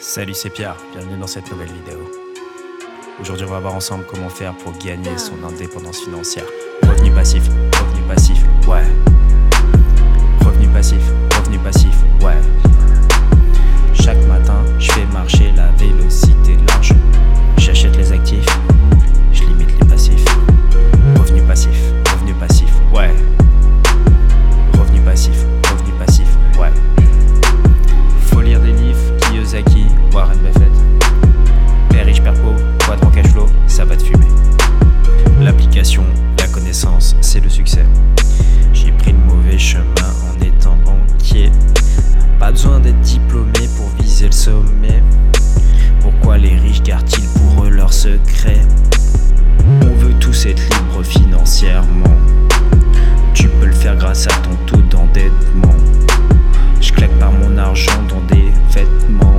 Salut, c'est Pierre, bienvenue dans cette nouvelle vidéo. Aujourd'hui, on va voir ensemble comment faire pour gagner son indépendance financière. Revenu passif, revenu passif, ouais. Revenu passif, revenu passif, ouais. Pris le mauvais chemin en étant banquier. Pas besoin d'être diplômé pour viser le sommet. Pourquoi les riches gardent-ils pour eux leurs secrets? On veut tous être libres financièrement. Tu peux le faire grâce à ton taux d'endettement. Je claque pas mon argent dans des vêtements,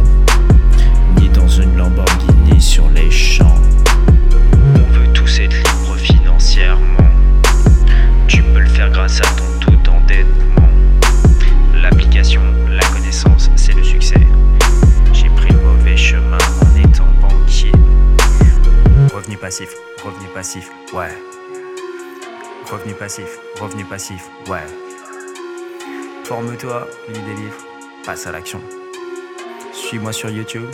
passif, ouais. Revenu passif, revenu passif, ouais. Forme-toi, lis des livres, passe à l'action. Suis-moi sur YouTube.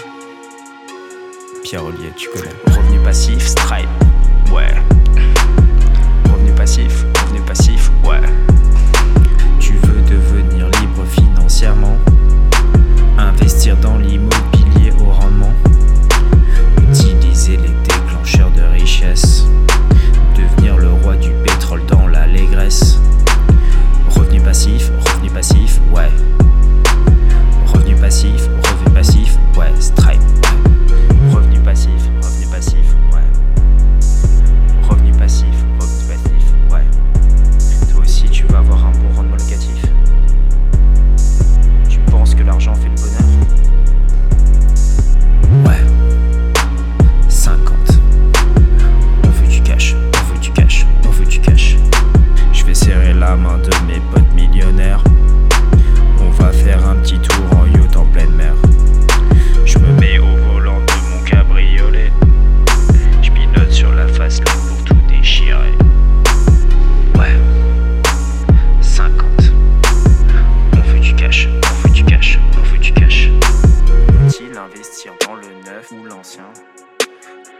Pierre Ollier, tu connais. Revenu passif, Stripe, ouais. Revenu passif, revenu passif, ouais.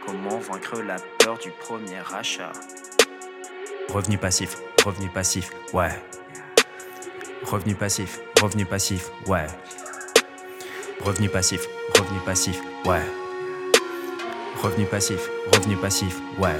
Comment vaincre la peur du premier achat Revenu passif, revenu passif, ouais. Revenu passif, revenu passif, ouais. Revenu passif, revenu passif, ouais. Revenu passif, revenu passif, ouais.